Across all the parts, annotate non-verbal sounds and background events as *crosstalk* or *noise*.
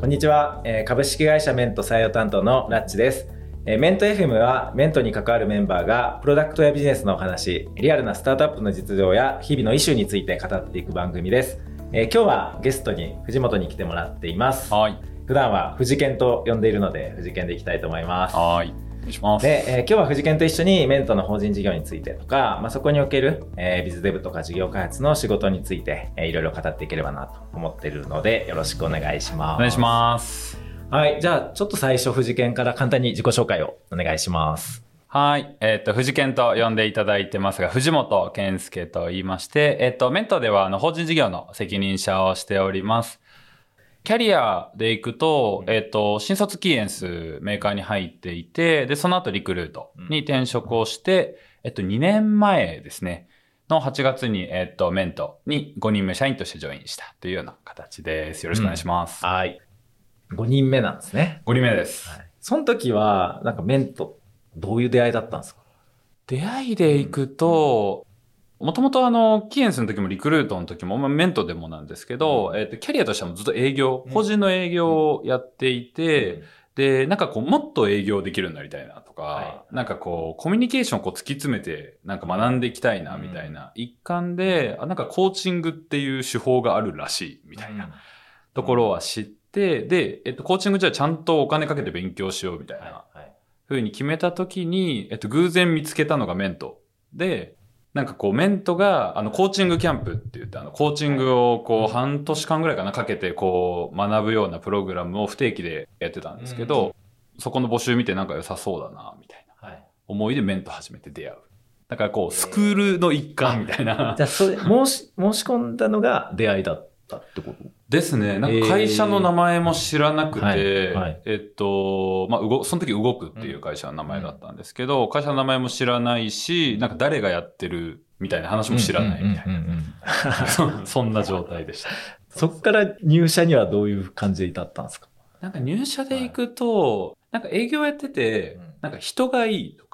こんにちは、えー株式会社メント採用担当のラッチです。えーメント FM はメントに関わるメンバーがプロダクトやビジネスのお話、リアルなスタートアップの実情や日々のイシューについて語っていく番組です。えー今日はゲストに藤本に来てもらっています。はい。普段は藤健と呼んでいるので藤健でいきたいと思います。はい。で、えー今日は藤健と一緒にメントの法人事業についてとか、まあ、そこにおける、えービズデブとか事業開発の仕事について、えーいろいろ語っていければなと思っているのでよろしくお願いします。お願いします。はい。じゃあ、ちょっと最初、藤健から簡単に自己紹介をお願いします。はい。えっ、と、藤健と呼んでいただいてますが、藤本健介と言いまして、えっ、と、メントでは、あの、法人事業の責任者をしております。キャリアで行くと、えっ、と、新卒キーエンスメーカーに入っていて、で、その後リクルートに転職をして、えっと、2年前ですね、の8月に、えっ、と、メントに5人目社員としてジョインしたというような形です。よろしくお願いします。はい。5人目なんですね。5人目です。その時は、なんかメント、どういう出会いだったんですか？出会いで行くと、もともとあの、キエンスの時もリクルートの時も、まあ、メントでもなんですけど、えっ、と、キャリアとしてもずっと営業、うん法人の営業をやっていて、で、なんかこう、もっと営業できるようになりたいなとか、はなんかこう、コミュニケーションをこう突き詰めて、なんか学んでいきたいな、みたいな、一環で、あ、なんかコーチングっていう手法があるらしい、みたいなところは知って、で、えっと、コーチングじゃあちゃんとお金かけて勉強しよう、みたいな。ふうに決めたときに、えっと、偶然見つけたのがメント。で、なんかこう、メントが、あの、コーチングキャンプって言って、あの、コーチングをこう、半年間ぐらいかな、かけて、こう、学ぶようなプログラムを不定期でやってたんですけど、そこの募集見てなんか良さそうだな、みたいなはい。思いでメント始めて出会う。だからこう、スクールの一環みたいなじ。ゃあ、それ、申し、申し込んだのが出会いだったってこと？ですね。なんか会社の名前も知らなくて、はいはい。えっと、まあ、その時動くっていう会社の名前だったんですけど、会社の名前も知らないし、なんか誰がやってるみたいな話も知らないみたいうんうんうんうん。*laughs* な。そそんな状態でした。そっから入社にはどういう感じだったんですか？なんか入社で行くと、なんか営業やっててうん、なんか人がいいとか、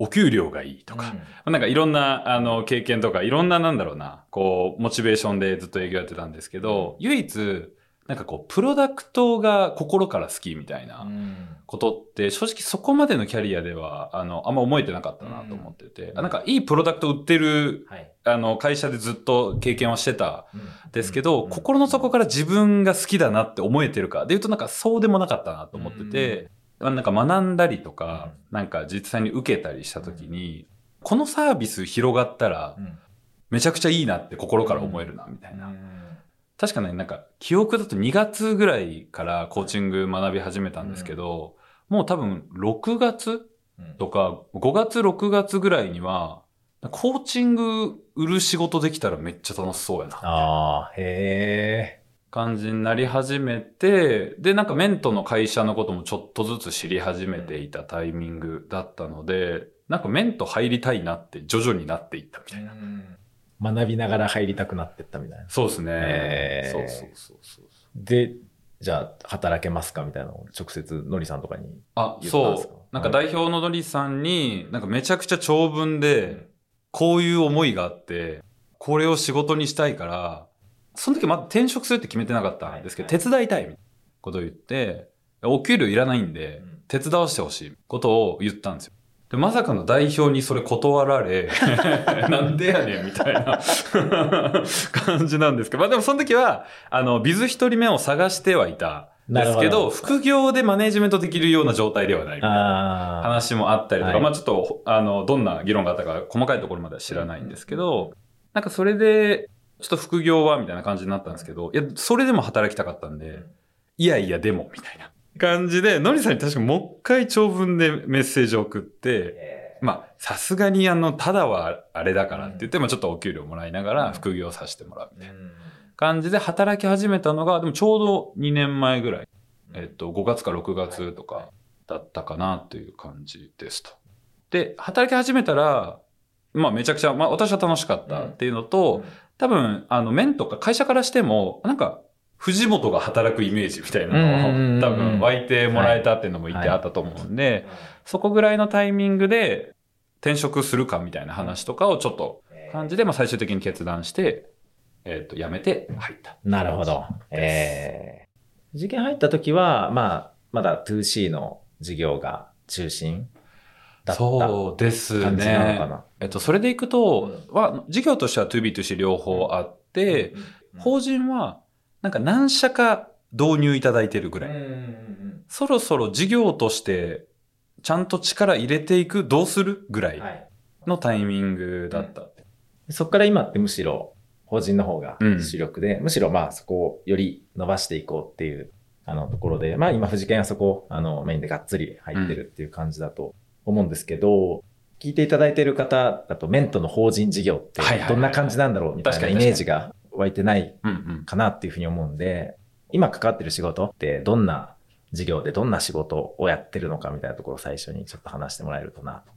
お給料がいいとか、なんかいろんな、あの、経験とか、いろんな、なんだろうな、こう、モチベーションでずっと営業やってたんですけど、唯一、なんかこう、プロダクトが心から好きみたいなことって、正直そこまでのキャリアでは、あの、あんま思えてなかったなと思ってて、うん。あなんかいいプロダクト売ってる、はい。あの、会社でずっと経験はしてたん。ですけど、うん。心の底から自分が好きだなって思えてるか、で言うとなんかそうでもなかったなと思ってて、まあなんか学んだりとか、なんか実際に受けたりした時に、このサービス広がったら、うんめちゃくちゃいいなって心から思えるな、みたいな。確かね、なんか、記憶だと2月ぐらいからコーチング学び始めたんですけど、もう多分6月とか、5月、6月ぐらいには、コーチング売る仕事できたらめっちゃ楽しそうやな。ああ、へえ。感じになり始めて、で、なんかメントの会社のこともちょっとずつ知り始めていたタイミングだったので、なんかメント入りたいなって徐々になっていったみたいな。学びながら入りたくなってったみたいな。そうですね。そうそうそうそう。で、じゃあ、働けますかみたいなのを直接、のりさんとかに。あ、言ったんですか？そう。なんか代表のドリさんに、なんかめちゃくちゃ長文で、こういう思いがあって、これを仕事にしたいから、その時まだ転職するって決めてなかったんですけど、はい手伝いたいみたいなことを言って、お給料いらないんでうん、手伝わしてほしいことを言ったんですよ。で、まさかの代表にそれ断られ、*laughs* なんでやねんみたいな *laughs* 感じなんですけど、まあでもその時は、あの、ビズ一人目を探してはいたんですけど、副業でマネジメントできるような状態ではないみたいな。話もあったりとか、はい。まあちょっと、あの、どんな議論があったか細かいところまでは知らないんですけど、なんかそれで、ちょっと副業はみたいな感じになったんですけど、いや、それでも働きたかったんで、いやいや、でも、みたいな。感じで、のりさんに確かもう一回長文でメッセージを送って、まあ、さすがにあの、ただはあれだからって言って、まあちょっとお給料もらいながら副業させてもらうみたいな感じで働き始めたのが、でもちょうど2年前ぐらい、えっと、5月か6月とかだったかなという感じですと。で、働き始めたら、まあめちゃくちゃ、まあ私は楽しかったっていうのと、多分、あの、面とか会社からしても、なんか、藤本が働くイメージみたいなのを多分湧いてもらえたっていうのも言ってあったと思うんで、そこぐらいのタイミングで転職するかみたいな話とかをちょっと感じで、まあ最終的に決断して、えっ、と、辞めて入った。なるほど。え事件入った時は、まあ、まだ 2C の事業が中心だったそうです感じなのかね。な。えっと、それでいくと、は、事業としては 2B2C 両方あって、法人は、なんか何社か導入いただいてるぐらい。そろそろ事業として、ちゃんと力入れていく、どうするぐらいはいのタイミングだった。そこから今ってむしろ法人の方がうん主力で、むしろまあそこをより伸ばしていこうっていうあのところで、まあ今藤健はそこあのメインでがっつり入ってるっていう感じだと思うんですけど、聞いていただいている方だとメントの法人事業ってどんな感じなんだろうみたいなイメージが湧いてないうんうん。かなっていうふうに思うんで、今関わってる仕事ってどんな事業でどんな仕事をやってるのかみたいなところを最初にちょっと話してもらえるとなと。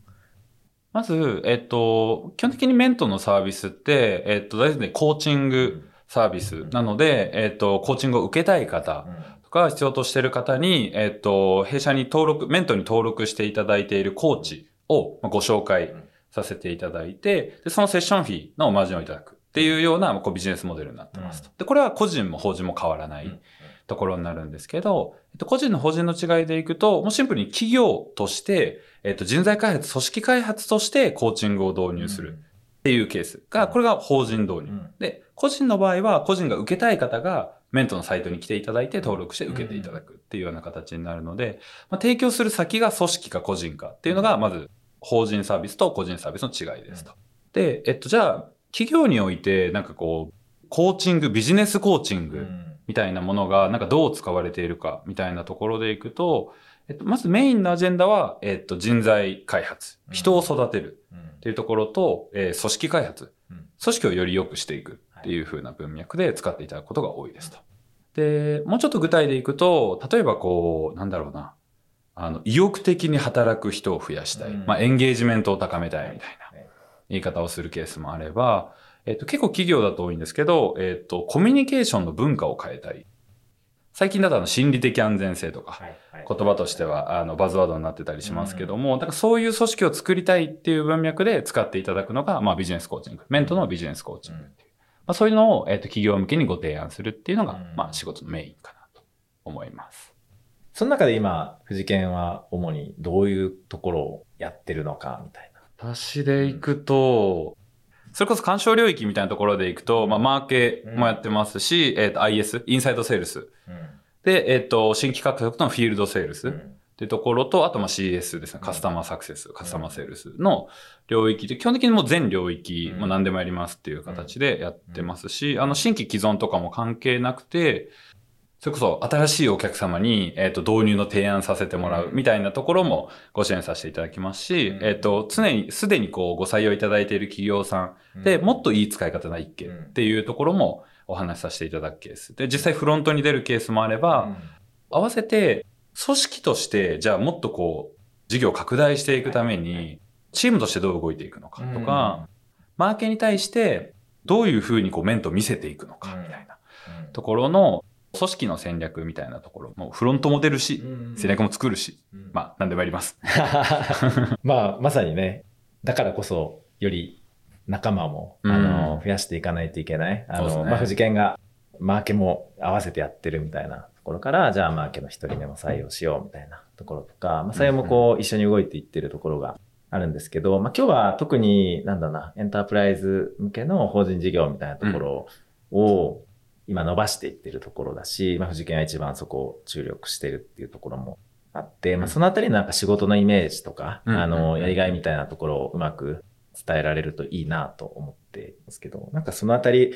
まず、えっと、基本的にメントのサービスって、えっと、大体ね、コーチングサービスなので、えっと、コーチングを受けたい方とか必要としている方に、えっと、弊社に登録、メントに登録していただいているコーチをまあご紹介させていただいて、で、そのセッションフィーのマージンをいただくっていうようなこうビジネスモデルになってますと。で、これは個人も法人も変わらないところになるんですけど、えっと、個人の法人の違いでいくと、もうシンプルに企業として、えっと、人材開発、組織開発としてコーチングを導入するっていうケースが、これが法人導入。うん。で、個人の場合は、個人が受けたい方が、メントのサイトに来ていただいて登録して受けていただくっていうような形になるので、まあ、提供する先が組織か個人かっていうのが、まず、法人サービスと個人サービスの違いですと。で、えっと、じゃあ、企業において、なんかこう、コーチング、ビジネスコーチング、みたいなものが、なんかどう使われているか、みたいなところでいくと、えっと、まずメインのアジェンダは、えっと、人材開発、人を育てるっていうところと、えー組織開発、うん。組織をより良くしていくっていう風な文脈で使っていただくことが多いですと。で、もうちょっと具体でいくと、例えばこう、なんだろうな、あの、意欲的に働く人を増やしたい。うんまあ、エンゲージメントを高めたいみたいな言い方をするケースもあれば、えっと、結構企業だと多いんですけど、えっと、コミュニケーションの文化を変えたい。最近だとあの心理的安全性とか、言葉としてはあのバズワードになってたりしますけども、だからそういう組織を作りたいっていう文脈で使っていただくのが、まあビジネスコーチング。メントのビジネスコーチングっ。まあそういうのを、えっと、企業向けにご提案するっていうのが、うんまあ仕事のメインかなと思います。その中で今、藤健は主にどういうところをやってるのかみたいな。私でいくと、それこそ干渉領域みたいなところでいくと、まあマーケもやってますし、えっと IS、インサイドセールス。で、えっと、新規獲得とのフィールドセールス。ってところと、あとまあ CS ですね。カスタマーサクセス、カスタマーセールスの領域で、基本的にもう全領域、うん。もう何でもやりますっていう形でやってますし、あの、新規既存とかも関係なくて、それこそ新しいお客様に、えっ、と、導入の提案させてもらうみたいなところもご支援させていただきますし、うん。えっ、と、常に、すでにこう、ご採用いただいている企業さんで、もっといい使い方な一件っていうところもお話しさせていただくケース。で、実際フロントに出るケースもあれば、合わせて、組織として、じゃあもっとこう、事業を拡大していくために、チームとしてどう動いていくのかとか、マーケに対して、どういうふうにこう、面と見せていくのか、みたいなところの、組織の戦略みたいなところも、フロントも出るし、戦略も作るし、まあ、何でもやります。*laughs* まあ、まさにね、だからこそ、より仲間も、うん。あの、増やしていかないといけない。あの、ね。まあ、藤健が、マーケも合わせてやってるみたいなところから、じゃあマーケの一人目も採用しようみたいなところとか、まあ、採用もこう、一緒に動いていってるところがあるんですけど、まあ、今日は特に、なんだな、エンタープライズ向けの法人事業みたいなところを、今伸ばしていってるところだし、まあ、藤健は一番そこを注力してるっていうところもあって、まあ、そのあたりのなんか仕事のイメージとか、うん。あの、うん。やりがいみたいなところをうまく伝えられるといいなと思っていますけど、なんかそのあたり、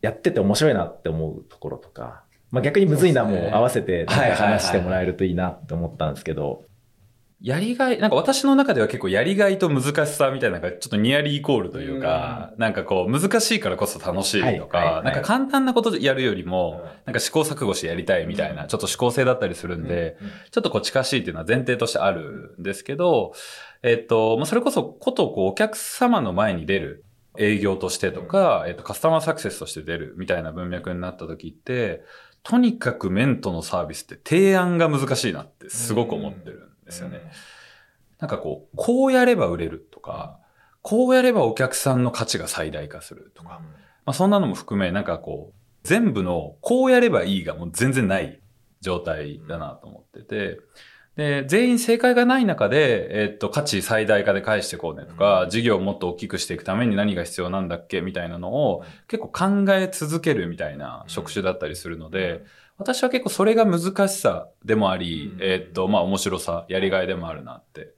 やってて面白いなって思うところとか、まあ逆にむずいなも合わせて話してもらえるといいなって思ったんですけど、やりがい、なんか私の中では結構やりがいと難しさみたいなのがちょっとニアリーイコールというか、なんかこう難しいからこそ楽しいとはいはいかは、い。なんか簡単なことやるよりも、なんか試行錯誤してやりたいみたいな、ちょっと思考性だったりするんで、ちょっとこう近しいっていうのは前提としてあるんですけど、えっと、まあそれこそことこうお客様の前に出る営業としてとか、えっと、カスタマーサクセスとして出るみたいな文脈になった時って、とにかくメントのサービスって提案が難しいなってすごく思ってるんですよね。なんかこう、こうやれば売れるとか、こうやればお客さんの価値が最大化するとか、まあそんなのも含め、なんかこう、全部のこうやればいいがもう全然ない状態だなと思ってて、で、全員正解がない中で、えっと、価値最大化で返していこうねとか、事業をもっと大きくしていくために何が必要なんだっけみたいなのを結構考え続けるみたいな職種だったりするので、私は結構それが難しさでもあり、えっと、まあ面白さ、やりがいでもあるなって。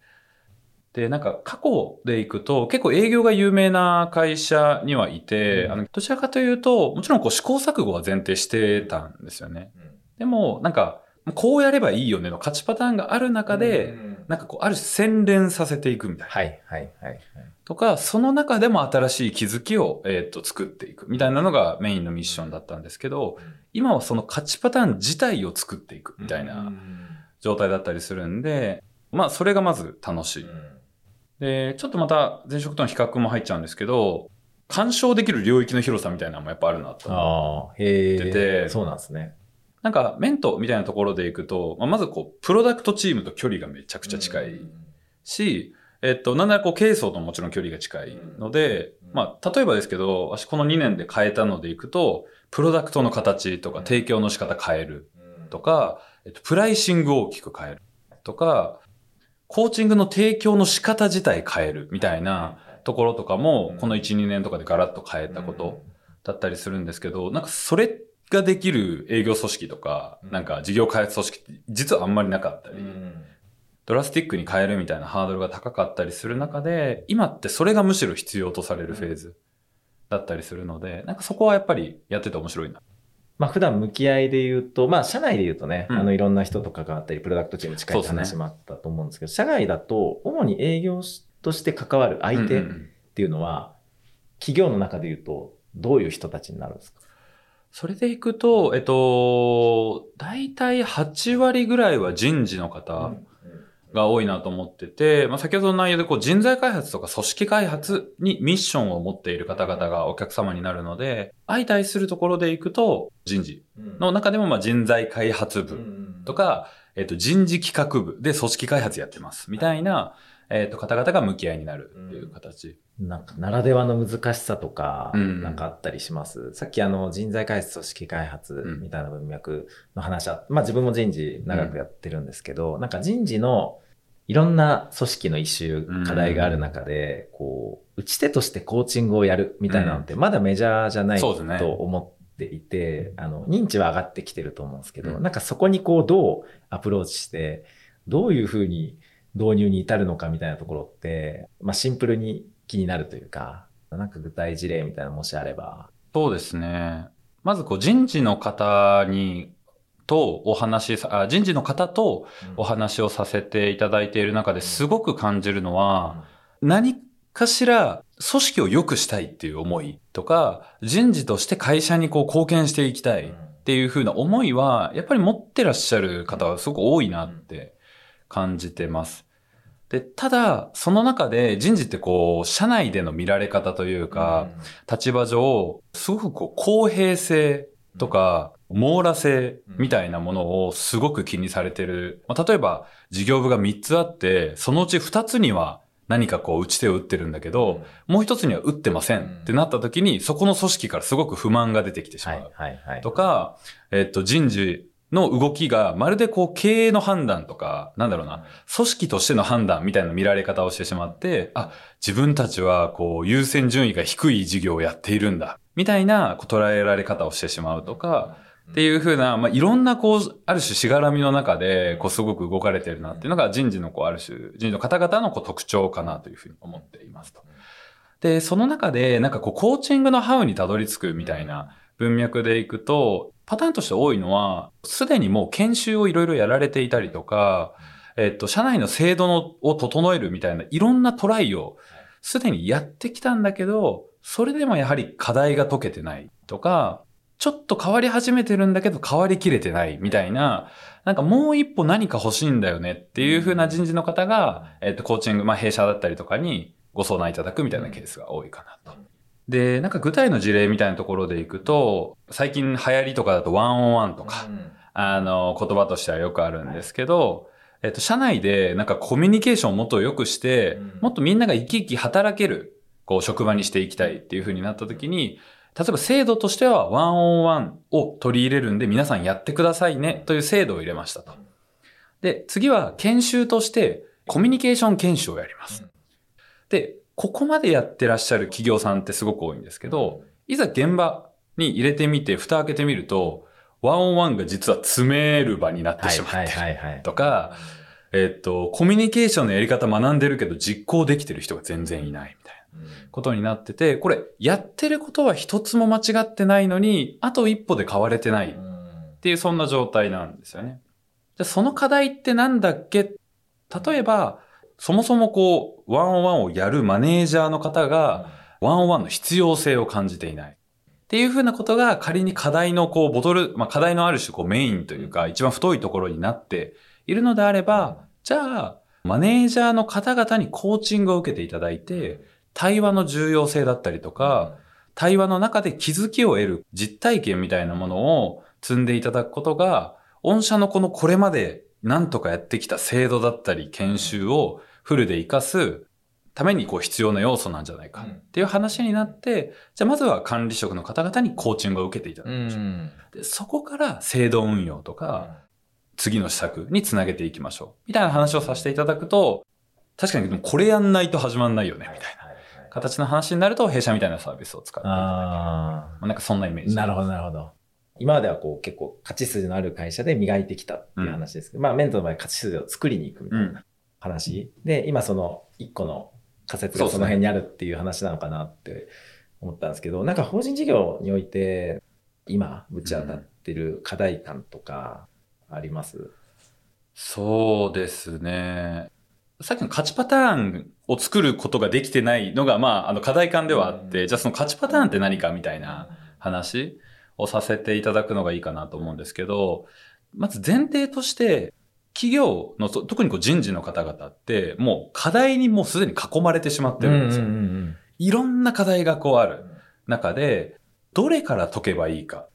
で、なんか過去でいくと結構営業が有名な会社にはいて、うん。あの、どちらかというと、もちろんこう試行錯誤は前提してたんですよね。でも、なんか、こうやればいいよねの勝ちパターンがある中で、なんかこう、ある種洗練させていくみたいな。はいはいはい。とか、その中でも新しい気づきを、えーっと、作っていくみたいなのがメインのミッションだったんですけど、今はその勝ちパターン自体を作っていくみたいな状態だったりするんで、まあ、それがまず楽しい。で、ちょっとまた前職との比較も入っちゃうんですけど、干渉できる領域の広さみたいなのもやっぱあるなと思うああ、へ出てえ。そうなんですね。なんか、メントみたいなところでいくと、まあ、まずこう、プロダクトチームと距離がめちゃくちゃ近いし、えっと、なんならこう、ケイソーとももちろん距離が近いので、うん。まあ、例えばですけど、私この2年で変えたのでいくと、プロダクトの形とか提供の仕方変えるとか、えっと、プライシングを大きく変えるとか、コーチングの提供の仕方自体変えるみたいなところとかも、この1、2年とかでガラッと変えたことだったりするんですけど、なんかそれができる営業組織とか、うん。なんか事業開発組織って実はあんまりなかったり、ドラスティックに変えるみたいなハードルが高かったりする中で、今ってそれがむしろ必要とされるフェーズだったりするので、なんかそこはやっぱりやってて面白いな。まあ普段向き合いで言うと、まあ社内で言うとね、うん。あのいろんな人と関わったり、プロダクトチーム近いって話もあったと思うんですけど、社外だと主に営業として関わる相手っうんうんうん。ていうのは、企業の中で言うとどういう人たちになるんですか？それでいくと、えっと、大体8割ぐらいは人事の方が多いなと思ってて、まあ、先ほどの内容でこう人材開発とか組織開発にミッションを持っている方々がお客様になるので、相対するところでいくと人事の中でもまあ人材開発部とか、えっと、人事企画部で組織開発やってますみたいな、えっと、方々が向き合いになるっていう形。なんか、ならではの難しさとか、うん。なんかあったりします。さっきあの、人材開発、組織開発うん。みたいな文脈の話は、まあ自分も人事長くやってるんですけど、なんか人事のいろんな組織の一周、課題がある中で、こう、打ち手としてコーチングをやるみたいなのって、まだメジャーじゃないと思っていて、あの、認知は上がってきてると思うんですけど、うん。なんかそこにこう、どうアプローチして、どういうふうに導入に至るのかみたいなところって、まあシンプルに気になるというか、なんか具体事例みたいなのもしあれば。そうですね。まずこう人事の方に、とお話しさ、あ人事の方とお話をさせていただいている中ですごく感じるのは、何かしら組織を良くしたいっていう思いとか、人事として会社にこう貢献していきたいっていう風な思いは、やっぱり持ってらっしゃる方はすごく多いなって感じてます。で、ただ、その中で人事ってこう、社内での見られ方というか、立場上、すごくこう公平性とか、網羅性みたいなものをすごく気にされてる。まあ、例えば、事業部が3つあって、そのうち2つには何かこう打ち手を打ってるんだけど、もう1つには打ってませんってなった時に、そこの組織からすごく不満が出てきてしまう。とか、えっと、人事の動きがまるでこう経営の判断とか、なんだろうな、組織としての判断みたいな見られ方をしてしまって、あ、自分たちはこう優先順位が低い事業をやっているんだ、みたいなこう捉えられ方をしてしまうとか、っていうふうな、まあ、いろんなこう、ある種しがらみの中で、こう、すごく動かれてるなっていうのが人事のこう、ある種、人事の方々のこう特徴かなというふうに思っていますと。で、その中で、なんかこう、コーチングのハウにたどり着くみたいな文脈でいくと、パターンとして多いのは、すでにもう研修をいろいろやられていたりとか、えっと、社内の制度のを整えるみたいな、いろんなトライをすでにやってきたんだけど、それでもやはり課題が解けてないとか、ちょっと変わり始めてるんだけど変わりきれてないみたいな、なんかもう一歩何か欲しいんだよねっていう風な人事の方が、えっと、コーチング、まあ弊社だったりとかにご相談いただくみたいなケースが多いかなと。で、なんか具体の事例みたいなところでいくと、最近流行りとかだとワンオンワンとか、あの、言葉としてはよくあるんですけど、えっと、社内でなんかコミュニケーションをもっと良くして、もっとみんなが生き生き働ける、こう、職場にしていきたいっていう風になった時に、例えば制度としてはワンオンワンを取り入れるんで皆さんやってくださいねという制度を入れましたと。で、次は研修としてコミュニケーション研修をやります。で、ここまでやってらっしゃる企業さんってすごく多いんですけど、いざ現場に入れてみて蓋開けてみると、ワンオンワンが実は詰める場になってしまってるはいはいはい。とか、えっと、コミュニケーションのやり方学んでるけど実行できてる人が全然いないみたいな。ことになってて、これ、やってることは一つも間違ってないのに、あと一歩で変われてないっていう、そんな状態なんですよね。じゃあその課題ってなんだっけ？例えば、そもそもこう、ワンオンワンをやるマネージャーの方が、ワンオンワンの必要性を感じていない。っていうふうなことが仮に課題のこう、ボトル、まあ課題のある種こうメインというか、一番太いところになっているのであれば、じゃあ、マネージャーの方々にコーチングを受けていただいて、対話の重要性だったりとか、対話の中で気づきを得る実体験みたいなものを積んでいただくことが、御社のこのこれまで何とかやってきた制度だったり研修をフルで活かすためにこう必要な要素なんじゃないかっていう話になって、じゃあまずは管理職の方々にコーチングを受けていただきましょう。でそこから制度運用とか、次の施策につなげていきましょう。みたいな話をさせていただくと、確かにこれやんないと始まんないよね、みたいな形の話になると、弊社みたいなサービスを使っていただいてあまあなんかそんなイメーあ。ジ。なるほど、なるほど。今まではこう結構勝ち筋のある会社で磨いてきたっていう話ですけど、まあメントの場合勝ち筋を作りに行くみたいな話、で、今その一個の仮説がその辺にあるっていう話なのかなって思ったんですけど、なんか法人事業において今ぶち当たってる課題感とかあります、そうですね。さっきの勝ちパターンを作ることができてないのが、まあ、あの課題感ではあって、うん。じゃあその勝ちパターンって何かみたいな話をさせていただくのがいいかなと思うんですけど、まず前提として、企業の、そ特にこう人事の方々って、もう課題にもうすでに囲まれてしまってるんですよ。んいろんな課題がこうある中で、どれから解けばいいか、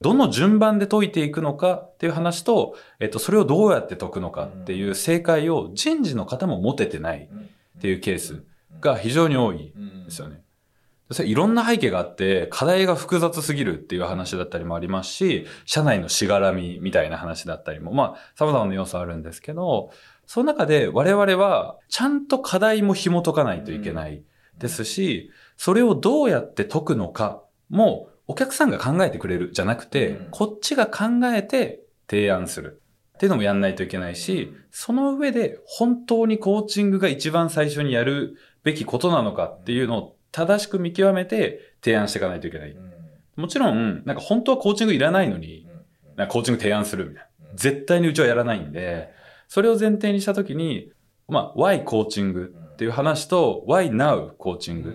どの順番で解いていくのかっていう話と、えっと、それをどうやって解くのかっていう正解を人事の方も持ててないっていうケースが非常に多いんですよね。それいろんな背景があって、課題が複雑すぎるっていう話だったりもありますし、社内のしがらみみたいな話だったりも、まあ、様々な要素あるんですけど、その中で我々はちゃんと課題も紐解かないといけないですし、それをどうやって解くのかもお客さんが考えてくれるじゃなくて、うん。こっちが考えて提案する。っていうのもやんないといけないし、その上で本当にコーチングが一番最初にやるべきことなのかっていうのを正しく見極めて提案していかないといけない。もちろん、なんか本当はコーチングいらないのに、なんかコーチング提案するみたいな。絶対にうちはやらないんで、それを前提にしたときに、まあ、why コーチングっていう話と why now コーチングっ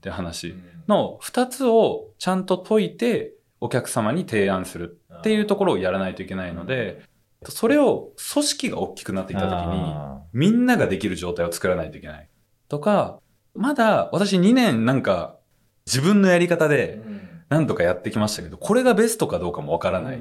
ていう話の二つをちゃんと解いてお客様に提案するっていうところをやらないといけないので、それを組織が大きくなっていったときに、あみんなができる状態を作らないといけない。とか、まだ私2年なんか自分のやり方ーで何とかやってきましたけど、これがベストかどうかもわからない。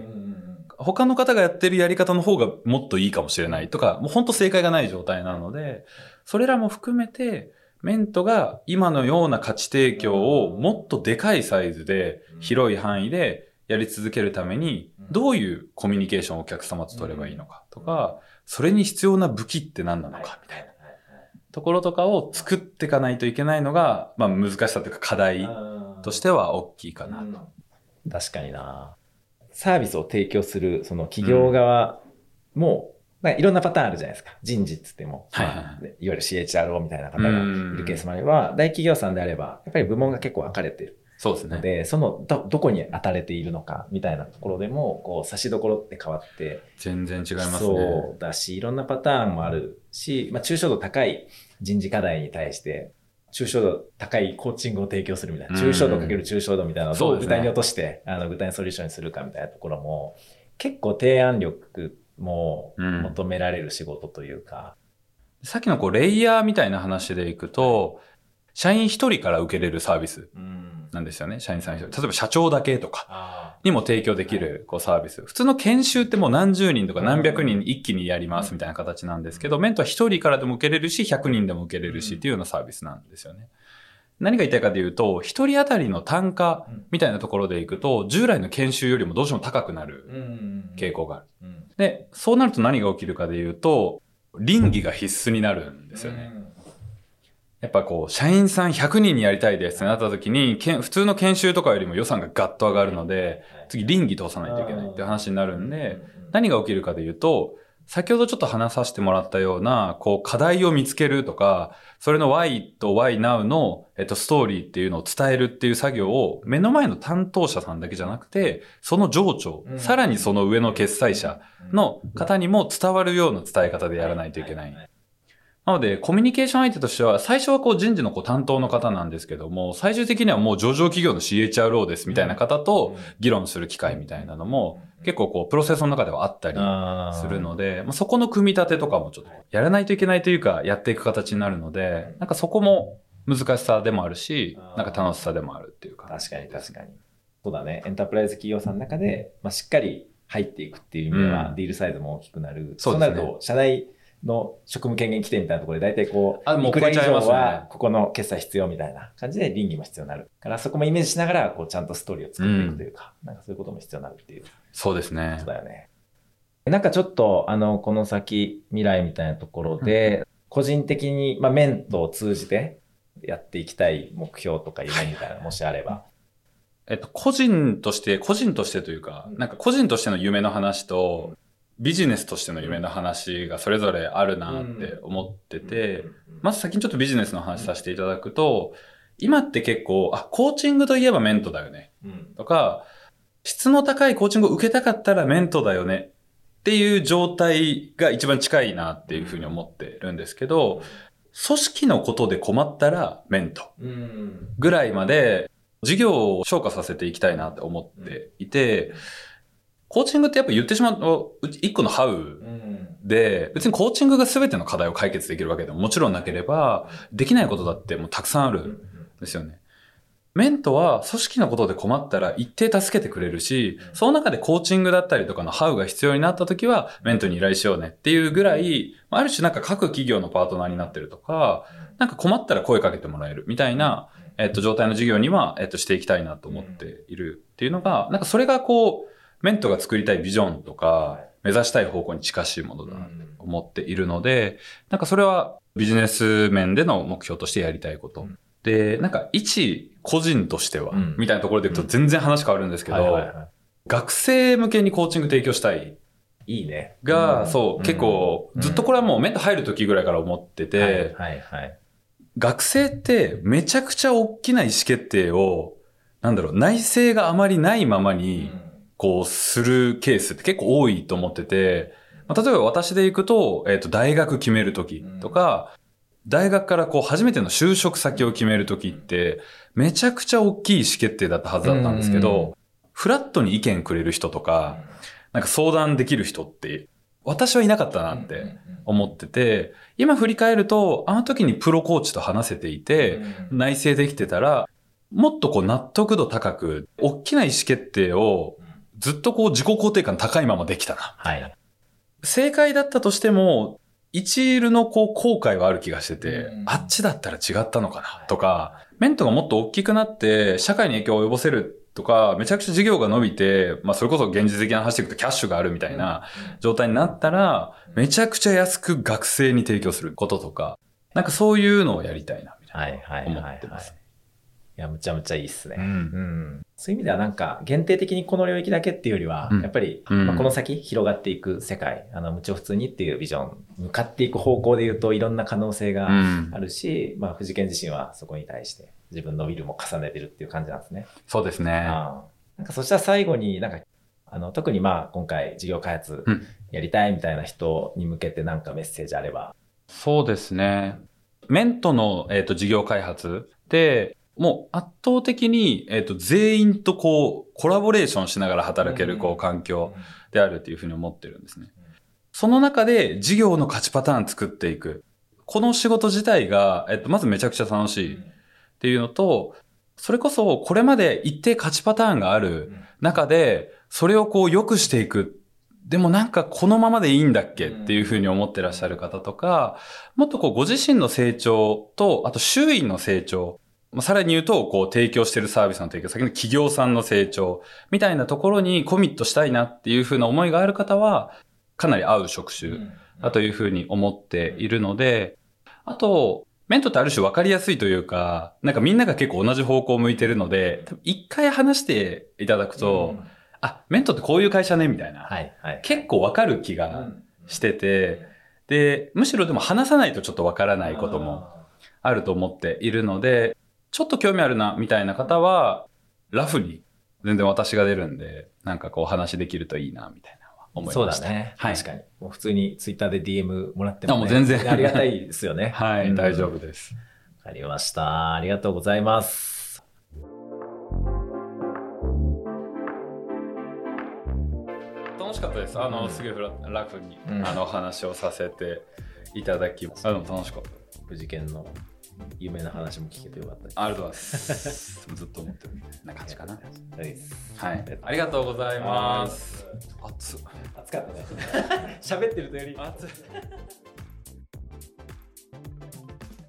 他の方がやってるやり方の方がもっといいかもしれないとか、もう本当正解がない状態なので、それらも含めて、メントが今のような価値提供をもっとでかいサイズで、広い範囲でやり続けるために、どういうコミュニケーションをお客様と取ればいいのかとか、それに必要な武器って何なのかみたいなところとかを作っていかないといけないのが、まあ難しさというか課題としては大きいかな。と。確かにな。サービスを提供するその企業側も、まあ、いろんなパターンあるじゃないですか。人事っつっても、はいはいはい。わゆる CHRO みたいな方がいるケースもあれば、大企業さんであれば、やっぱり部門が結構分かれてるそうですね。ので、そのど、どこに当たれているのかみたいなところでも、こう、差しどころって変わって、全然違いますね。そうだし、いろんなパターンもあるし、まあ、抽象度高い人事課題に対して、抽象度高いコーチングを提供するみたいな、うん抽象度かける抽象度みたいなのをどそう具体に落として、あの具体のソリューションにするかみたいなところも、結構提案力もうん求められる仕事というか、さっきのこうレイヤーみたいな話でいくと、社員一人から受けれるサービスうんなんですよね。社員さん一人。例えば社長だけとかあにも提供できるこうサービス。普通の研修ってもう何十人とか何百人一気にやりますみたいな形なんですけど、メントは一人からでも受けれるし、100人でも受けれるしっていうようなサービスなんですよね。何が言いたいかというと、一人当たりの単価みたいなところでいくと、従来の研修よりもどうしても高くなる傾向がある。で、そうなると何が起きるかでいうと、倫理が必須になるんですよね。やっぱこう、社員さん100人にやりたいですってなった時に、けん普通の研修とかよりも予算がガッと上がるので、次倫理通さないといけないって話になるんで、何が起きるかでいうと、先ほどちょっと話させてもらったような、こう、課題を見つけるとか、それの Y と Y Now の、えっと、ストーリーっていうのを伝えるっていう作業を、目の前の担当者さんだけじゃなくて、その上長、うん。さらにその上の決裁者の方にも伝わるような伝え方でやらないといけない。なので、コミュニケーション相手としては、最初はこう人事のこう担当の方なんですけども、最終的にはもう上場企業の CHRO ですみたいな方と議論する機会みたいなのも、結構こう、プロセスの中ではあったりするので、まあ、そこの組み立てとかもちょっとやらないといけないというか、やっていく形になるので、なんかそこも難しさでもあるし、なんか楽しさでもあるっていうか。確かに確かに。そうだね。エンタープライズ企業さんの中で、まあ、しっかり入っていくっていう意味では、うんディールサイズも大きくなる。そうですねなると、社内の職務権限規定みたいなところで大体こう、あもういくら以上はここの決済必要みたいな感じで倫理も必要になる。からそこもイメージしながら、こうちゃんとストーリーを作っていくというか、なんかそういうことも必要になるっていうそうですねこと。だよね。なんかちょっと、あの、この先、未来みたいなところで、個人的に、まあ、メントを通じてやっていきたい目標とか夢みたいな、*laughs* もしあれば。えっと、個人として、個人としてというか、なんか個人としての夢の話と、ビジネスとしての夢の話がそれぞれあるなって思ってて、まず先にちょっとビジネスの話させていただくと、今って結構、あ、コーチングといえばメントだよね。うん。とか、質の高いコーチングを受けたかったらメントだよね。っていう状態が一番近いなっていうふうに思ってるんですけど、組織のことで困ったらメントうん。ぐらいまで事業を昇華させていきたいなって思っていて、コーチングってやっぱ言ってしまうと、一個のハウうん。で、別にコーチングが全ての課題を解決できるわけでももちろんなければ、できないことだってもうたくさんあるんですよね。メントは組織のことで困ったら一定助けてくれるし、その中でコーチングだったりとかのハウが必要になった時はメントに依頼しようねっていうぐらい、ある種なんか各企業のパートナーになってるとか、なんか困ったら声かけてもらえるみたいな、えっと、状態の事業には、えっと、していきたいなと思っているっていうのが、なんかそれがこう、メントが作りたいビジョンとか、目指したい方向に近しいものだなと思っているので、なんかそれはビジネス面での目標としてやりたいこと。で、なんか一個人としては、うん。みたいなところでいくと全然話変わるんですけど、学生向けにコーチング提供したいい。いいね。が、うん。そう、結構、ずっとこれはもうメント入る時ぐらいから思ってて、はいはいはい。学生ってめちゃくちゃ大きな意思決定を、なんだろう、内政があまりないままに、こう、するケースって結構多いと思ってて、まあ例えば私で行くと、えっ、と、大学決めるときとか、大学からこう、初めての就職先を決めるときって、めちゃくちゃ大きい意思決定だったはずだったんですけうんど、フラットに意見くれる人とか、なんか相談できる人って、私はいなかったなって思ってて、今振り返ると、あの時にプロコーチと話せていて、内省できてたら、もっとこう納得度高く、大きな意思決定をずっとこう自己肯定感高いままできたな。はい。正解だったとしても、一ルのこう後悔はある気がしてて、うんあっちだったら違ったのかなとか、メントがもっと大きくなって社会に影響を及ぼせるとか、めちゃくちゃ事業が伸びて、まあそれこそ現実的な話でいくとキャッシュがあるみたいな状態になったら、めちゃくちゃ安く学生に提供することとか、なんかそういうのをやりたいな、みたいなはいはい。思ってます。いや、むちゃむちゃいいっすね。うんうんそういう意味ではなんか限定的にこの領域だけっていうよりは、うんやっぱり、うんまあ、この先広がっていく世界、あの、無調普通にっていうビジョン、向かっていく方向で言うといろんな可能性がうんあるし、まあ、藤健自身はそこに対して自分のウィルも重ねてるっていう感じなんですね。そうですね。ああなんかそしたら最後になんか、あの、特にまあ今回事業開発うんやりたいみたいな人に向けてなんかメッセージあれば。そうですね。メントの、えっと事業開発で、もう圧倒的に、えっと全員とこう、コラボレーションしながら働けるこう環境であるっていうふうに思ってるんですね。その中で事業の勝ちパターン作っていく。この仕事自体が、えっと、まずめちゃくちゃ楽しいっていうのと、それこそこれまで一定勝ちパターンがある中で、それをこう良くしていく。でもなんかこのままでいいんだっけっていうふうに思ってらっしゃる方とか、もっとこうご自身の成長と、あと周囲の成長まあ、さらに言うと、こう、提供してるサービスの提供先の企業さんの成長みたいなところにコミットしたいなっていうふうな思いがある方は、かなり合う職種だというふうに思っているので、あと、メントってある種分かりやすいというか、なんかみんなが結構同じ方向を向いてるので、一回話していただくと、うん、あ、メントってこういう会社ね、みたいな。はいはい、結構分かる気がしてて、で、むしろでも話さないとちょっと分からないこともあると思っているので、ちょっと興味あるな、みたいな方は、ラフに全然私が出るんで、なんかこう話できるといいな、みたいな。思いました。そうだね。はい、確かに。もう普通にツイッターで DM もらっても、ね、あもう全然。ありがたいですよね。*laughs* はい、うん、大丈夫です。わかりました。ありがとうございます。楽しかったです。あの、うん、すげえ楽に、うん、あの話をさせていただきます。あの楽しかった。無事件の有名な話も聞けてよかったです。ありがとうございます。ずっと思ってるな感じかな。はい。ありがとうございます。熱熱かったね。*laughs* 喋ってるとより熱い。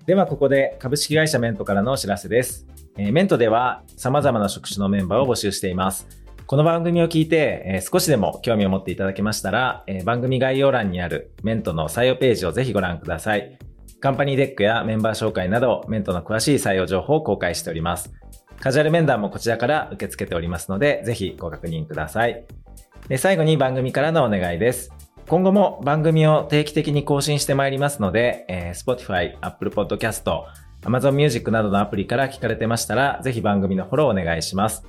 ではここで株式会社メントからのお知らせです。えー、メントでは様々な職種のメンバーを募集しています。この番組を聞いて、えー、少しでも興味を持っていただけましたら、えー、番組概要欄にあるメントの採用ページをぜひご覧ください。カンパニーデックやメンバー紹介など、メントの詳しい採用情報を公開しております。カジュアル面談もこちらから受け付けておりますので、ぜひご確認ください。で最後に番組からのお願いです。今後も番組を定期的に更新してまいりますので、えー、Spotify、Apple Podcast、Amazon Music などのアプリから聞かれてましたら、ぜひ番組のフォローお願いします。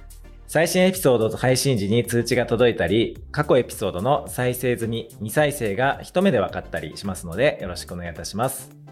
最新エピソードと配信時に通知が届いたり、過去エピソードの再生済み、未再生が一目で分かったりしますので、よろしくお願いいたします。